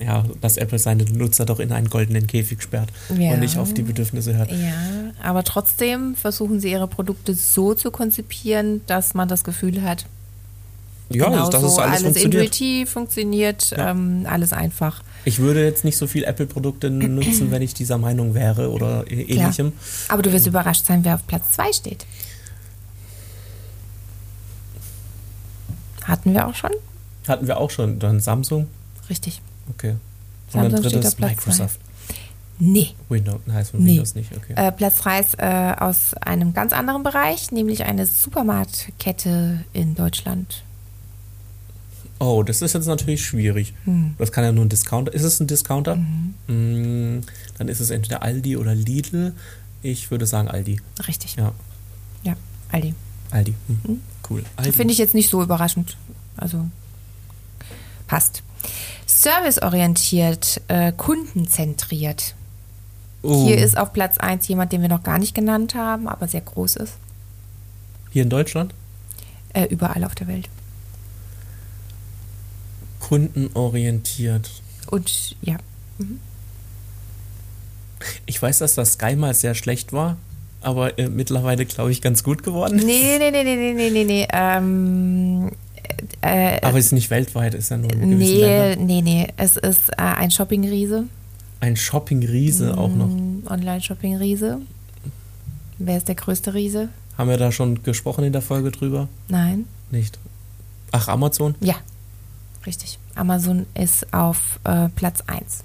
Ja, dass Apple seine Nutzer doch in einen goldenen Käfig sperrt Ja. und nicht auf die Bedürfnisse hört. Ja, aber trotzdem versuchen sie ihre Produkte so zu konzipieren, dass man das Gefühl hat, Ja, genau dass so, es alles, funktioniert. intuitiv funktioniert, Ja. ähm, alles einfach. Ich würde jetzt nicht so viel Apple-Produkte nutzen, wenn ich dieser Meinung wäre oder Klar. ähnlichem. Aber du wirst überrascht sein, wer auf Platz 2 steht. Hatten wir auch schon? Hatten wir auch schon. Dann Samsung. Richtig. Okay. Und Samsung dann steht drittes Microsoft. Nee. Windows. Nein, von Nee. Windows nicht. Okay. Äh, Platz 3 ist äh, aus einem ganz anderen Bereich, nämlich eine Supermarktkette in Deutschland. Oh, das ist jetzt natürlich schwierig. Hm. Das kann ja nur ein Discounter. Ist es ein Discounter? Mhm. Mm, dann ist es entweder Aldi oder Lidl. Ich würde sagen Aldi. Richtig. Ja, Ja, Aldi. Aldi. Hm. Cool. Finde ich jetzt nicht so überraschend. Also passt. Serviceorientiert, äh, kundenzentriert. oh, Hier ist auf Platz 1 jemand, den wir noch gar nicht genannt haben, aber sehr groß ist. hier in Deutschland Äh, überall auf der Welt. Kundenorientiert. Und ja, Ich weiß, dass das Sky mal sehr schlecht war, aber äh, mittlerweile, glaube ich, ganz gut geworden. nee, nee, nee, nee, nee, nee, nee, nee. Ähm, äh, Aber es ist nicht weltweit, ist ja nur in gewissen nee, Ländern. nee, nee. Es ist äh, ein Shopping-Riese. Ein Shopping-Riese auch noch. Mm, Online-Shopping-Riese. Wer ist der größte Riese? Haben wir da schon gesprochen in der Folge drüber? Nein. Nicht. Ach, Amazon? Ja, richtig. Amazon ist auf äh, Platz 1.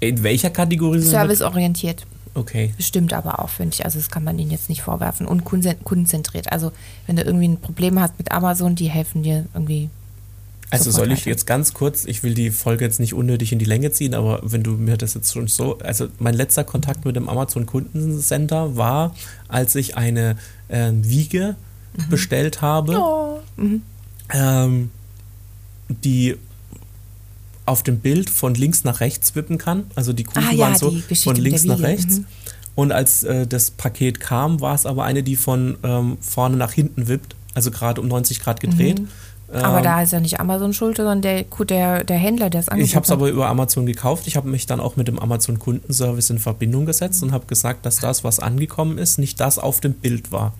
In welcher Kategorie? Serviceorientiert. Okay. Stimmt aber auch, finde ich. Also das kann man ihnen jetzt nicht vorwerfen. Und kunden- kundenzentriert. Also wenn du irgendwie ein Problem hast mit Amazon, die helfen dir irgendwie. Also soll ich jetzt ganz kurz, ich will die Folge jetzt nicht unnötig in die Länge ziehen, aber wenn du mir das jetzt schon so, also mein letzter Kontakt mit dem Amazon Kundencenter war, als ich eine ähm, Wiege bestellt habe, Oh. Mhm. ähm, die auf dem Bild von links nach rechts wippen kann. Also die Kuchen Ah ja, waren so von links nach rechts. mhm. Und als äh, das Paket kam, war es aber eine, die von ähm, vorne nach hinten wippt, also gerade um 90 Grad gedreht. Mhm. Aber Ähm, da ist ja nicht Amazon schuld, sondern der, der, der Händler, der es angeboten Ich habe es aber über Amazon gekauft. Ich habe mich dann auch mit dem Amazon Kundenservice in Verbindung gesetzt und habe gesagt, dass das, was angekommen ist, nicht das auf dem Bild war.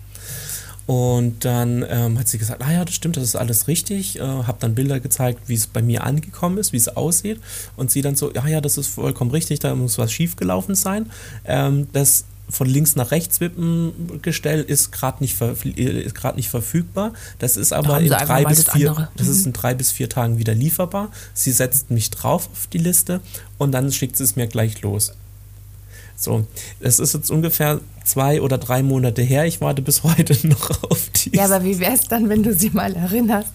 Und dann ähm, hat sie gesagt, ah ja, das stimmt, das ist alles richtig. Äh, habe dann Bilder gezeigt, wie es bei mir angekommen ist, wie es aussieht. Und sie dann so, ja, ja, das ist vollkommen richtig, da muss was schiefgelaufen sein. Ähm, das von links nach rechts wippen Gestell ist gerade nicht, ver ist grad nicht verfügbar. Das ist aber in drei bis vier, andere. das ist Mhm. in drei bis vier Tagen wieder lieferbar. Sie setzt mich drauf auf die Liste und dann schickt sie es mir gleich los. So, es ist jetzt ungefähr zwei oder drei Monate her. Ich warte bis heute noch auf die. Ja, aber wie wäre es dann, wenn du sie mal erinnerst?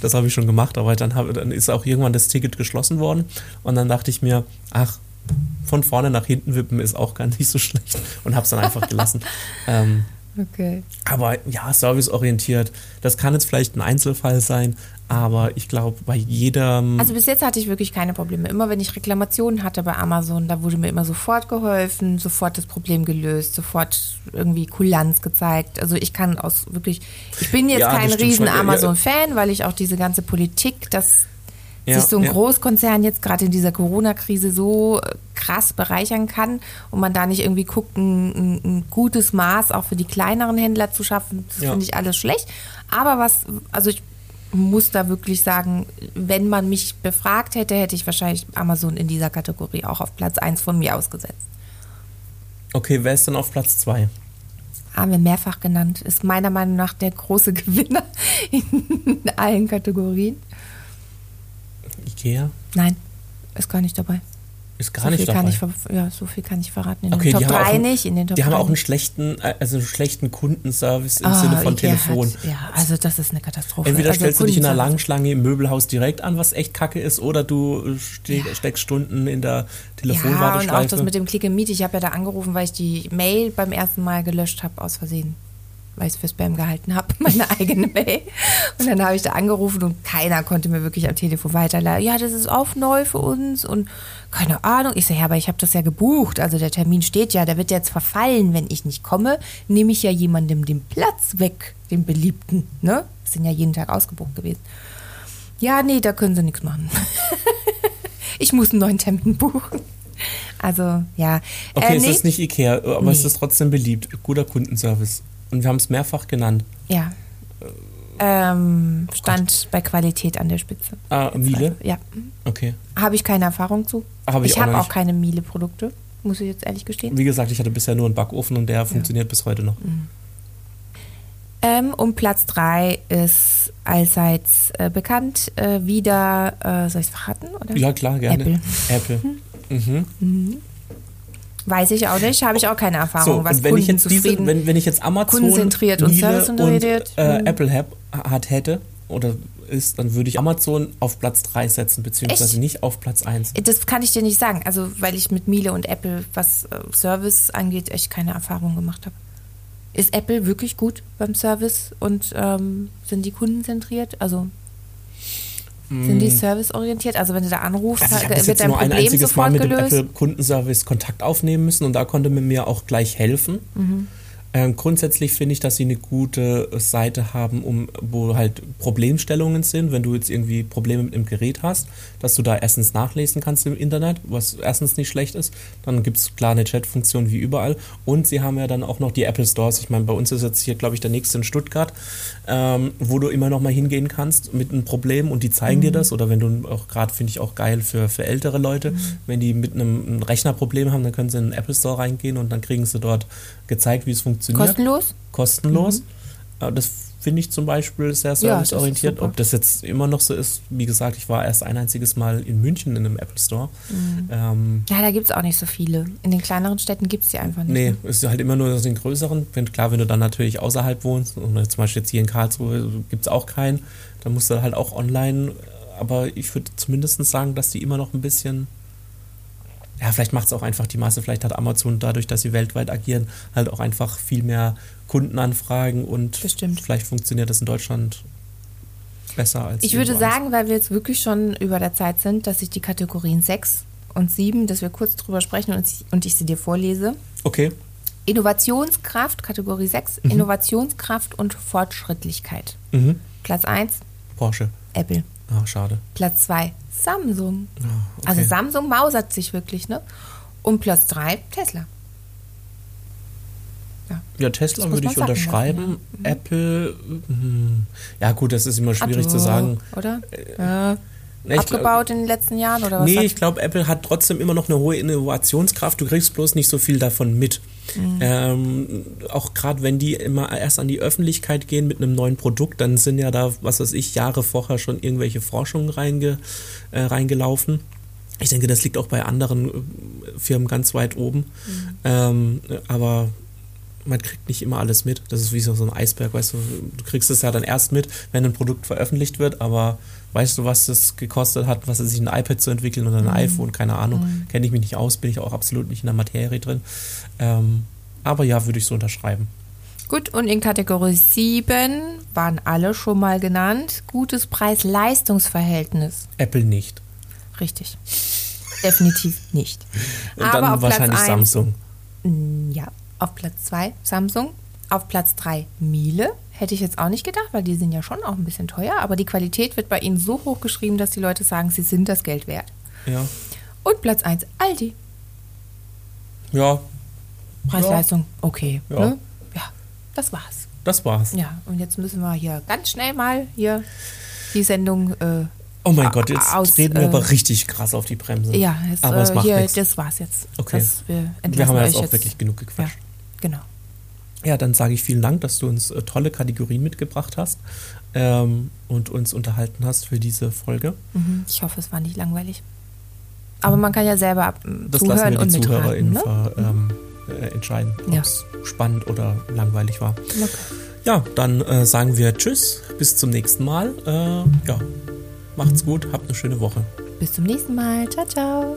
Das habe ich schon gemacht, aber dann, hab, dann ist auch irgendwann das Ticket geschlossen worden. Und dann dachte ich mir, ach, von vorne nach hinten wippen ist auch gar nicht so schlecht. Und habe es dann einfach gelassen. ähm, Okay. aber ja, serviceorientiert. Das kann jetzt vielleicht ein Einzelfall sein, aber ich glaube, bei jedem. Also bis jetzt hatte ich wirklich keine Probleme. Immer wenn ich Reklamationen hatte bei Amazon, da wurde mir immer sofort geholfen, sofort das Problem gelöst, sofort irgendwie Kulanz gezeigt. Also ich kann aus wirklich, ich bin jetzt Ja, kein riesen. Amazon-Fan, weil ich auch diese ganze Politik, dass Ja, sich so ein ja. Großkonzern jetzt gerade in dieser Corona-Krise so krass bereichern kann und man da nicht irgendwie guckt, ein, ein, ein gutes Maß auch für die kleineren Händler zu schaffen, das Ja. finde ich alles schlecht. Aber was, also ich muss da wirklich sagen, wenn man mich befragt hätte, hätte ich wahrscheinlich Amazon in dieser Kategorie auch auf Platz 1 von mir ausgesetzt. Okay, wer ist denn auf Platz zwei? Haben wir mehrfach genannt, ist meiner Meinung nach der große Gewinner in allen Kategorien. Ikea? Nein, ist gar nicht dabei. Ist gar so nicht viel dabei. Kann ich, ja, so viel kann ich verraten. In Okay, den Top haben auch 3 einen- nicht, in den Top Die haben 3 auch einen schlechten, also einen schlechten Kundenservice im Ah, Sinne von Ikea Telefon. Hat, ja, also das ist eine Katastrophe. Entweder also stellst du dich in einer langen Schlange im Möbelhaus direkt an, was echt kacke ist, oder du ste steckst Stunden in der Ja, und Telefonwarteschleife. auch das mit dem Click and Meet. Ich habe ja da angerufen, weil ich die Mail beim ersten Mal gelöscht habe, aus Versehen. Weil ich es für Spam gehalten habe, meine eigene Mail. Und dann habe ich da angerufen und keiner konnte mir wirklich am Telefon weiterleiten. Ja, das ist auf neu für uns und keine Ahnung. Ich so, ja, aber ich habe das ja gebucht. Also der Termin steht ja, der wird jetzt verfallen. Wenn ich nicht komme, nehme ich ja jemandem den Platz weg, den Beliebten. Ne? Das sind ja jeden Tag ausgebucht gewesen. Ja, nee, da können sie nichts machen. ich muss einen neuen Termin buchen. Also, ja. okay, äh, es nee, ist nicht Ikea, aber Nee. es ist trotzdem beliebt. Guter Kundenservice. Und wir haben es mehrfach genannt. Ja. Ähm, stand bei Qualität an der Spitze. Ah, Miele? Ja. Okay. Habe ich keine Erfahrung zu. Hab ich ich habe auch keine Miele-Produkte, muss ich jetzt ehrlich gestehen. Wie gesagt, ich hatte bisher nur einen Backofen und der funktioniert bis heute noch. Mhm. Ähm, und Platz 3 ist allseits äh, bekannt. Äh, wieder, äh, soll ich es verraten? Oder? Ja, klar, gerne. Apple. Apple. Mhm. Weiß ich auch nicht, habe ich auch keine So, Erfahrung, was und wenn ich jetzt diese, kundenzufrieden- wenn, wenn ich jetzt Amazon, kundenzentriert und Miele und äh, hm. Apple hab, hat hätte oder ist, dann würde ich Amazon auf Platz 3 setzen, beziehungsweise Echt? nicht auf Platz 1. Das kann ich dir nicht sagen, also weil ich mit Miele und Apple, was äh, Service angeht, echt keine Erfahrung gemacht habe. Ist Apple wirklich gut beim Service und ähm, sind die kundenzentriert? Also sind die serviceorientiert? Also wenn du da anrufst, Mm. Also ich habe bis wird jetzt nur ein Problem einziges Mal mit dem? Apple Kundenservice Kontakt aufnehmen müssen und da konnte man mir auch gleich helfen. Mhm. Ähm, grundsätzlich finde ich, dass sie eine gute Seite haben, um wo halt Problemstellungen sind, wenn du jetzt irgendwie Probleme mit dem Gerät hast, dass du da erstens nachlesen kannst im Internet, was erstens nicht schlecht ist. Dann gibt es klar eine Chatfunktion wie überall. Und sie haben ja dann auch noch die Apple Stores. Ich meine, bei uns ist jetzt hier, glaube ich, der nächste in Stuttgart, ähm, wo du immer noch mal hingehen kannst mit einem Problem und die zeigen dir das. Oder wenn du auch gerade, finde ich auch geil für, für ältere Leute, wenn die mit einem, einem Rechnerproblem haben, dann können sie in den Apple Store reingehen und dann kriegen sie dort gezeigt, wie es funktioniert. Kostenlos? Kostenlos. Äh, Das finde ich zum Beispiel sehr Ja, serviceorientiert. super. Ob das jetzt immer noch so ist, wie gesagt, ich war erst ein einziges Mal in München in einem Apple Store. Mhm. Ähm, Ja, da gibt es auch nicht so viele. In den kleineren Städten gibt es die einfach nicht. nee, es ist halt immer nur aus den größeren. Wenn, klar, wenn du dann natürlich außerhalb wohnst, und zum Beispiel jetzt hier in Karlsruhe gibt es auch keinen, dann musst du halt auch online. Aber ich würde zumindest sagen, dass die immer noch ein bisschen. Ja, vielleicht macht es auch einfach die Masse. Vielleicht hat Amazon dadurch, dass sie weltweit agieren, halt auch einfach viel mehr Kundenanfragen und Bestimmt. vielleicht funktioniert das in Deutschland besser als Ich würde sagen, weil wir jetzt wirklich schon über der Zeit sind, dass ich die Kategorien 6 und 7, dass wir kurz drüber sprechen und ich, und ich sie dir vorlese. Okay, Innovationskraft, Kategorie 6, Innovationskraft und Fortschrittlichkeit. mhm. Platz 1, Porsche. Apple. Ah, schade. Platz 2, Samsung. Ah, okay. Also Samsung mausert sich wirklich, ne? Und Platz 3, Tesla. Ja. Ja, Tesla würde ich unterschreiben. Apple, hm, ja gut, das ist immer schwierig zu Ado, sagen. Oder? Ja. Ich glaub- Abgebaut in den letzten Jahren oder was? Nee, ich glaube, Apple hat trotzdem immer noch eine hohe Innovationskraft. Du kriegst bloß nicht so viel davon mit. Mhm. Ähm, auch gerade wenn die immer erst an die Öffentlichkeit gehen mit einem neuen Produkt, dann sind ja da, was weiß ich, Jahre vorher schon irgendwelche Forschungen reinge, äh, reingelaufen. Ich denke, das liegt auch bei anderen äh, Firmen ganz weit oben. Mhm. Ähm, aber man kriegt nicht immer alles mit. Das ist wie so ein Eisberg, weißt du. Du kriegst es ja dann erst mit, wenn ein Produkt veröffentlicht wird, aber weißt du, was das gekostet hat, was es sich ein iPad zu entwickeln oder ein iPhone, keine Ahnung. Kenne ich mich nicht aus, bin ich auch absolut nicht in der Materie drin. Ähm, aber ja, würde ich so unterschreiben. Gut, und in Kategorie 7 waren alle schon mal genannt. Gutes Preis-Leistungs-Verhältnis. Apple nicht. Richtig. Definitiv nicht. Und dann wahrscheinlich eins- Samsung. Mm, Ja, auf Platz 2 Samsung. Auf Platz 3 Miele. Hätte ich jetzt auch nicht gedacht, weil die sind ja schon auch ein bisschen teuer. Aber die Qualität wird bei ihnen so hoch geschrieben, dass die Leute sagen, sie sind das Geld wert. Ja. Und Platz 1 Aldi. Ja, Preis-Leistung, okay. Ja. Ne? ja, das war's. das war's. Ja, und jetzt müssen wir hier ganz schnell mal hier die Sendung. Äh, Oh mein Gott, jetzt aus, treten wir äh, aber richtig krass auf die Bremse. ja, jetzt, aber es äh, macht hier, das war's jetzt. Okay. Das, wir Wir haben euch jetzt auch wirklich genug Ja, gequatscht. Genau. Ja, dann sage ich vielen Dank, dass du uns äh, tolle Kategorien mitgebracht hast ähm, und uns unterhalten hast für diese Folge. Mhm. Ich hoffe, es war nicht langweilig. Aber man kann ja selber ab, Das zuhören lassen wir und die mitraten. ZuhörerInnen Ne? ver, ähm, äh, entscheiden, ob Ja. es spannend oder langweilig war. Okay. Ja, dann äh, sagen wir Tschüss, bis zum nächsten Mal. Äh, ja, macht's gut, habt eine schöne Woche. Bis zum nächsten Mal. Ciao, ciao.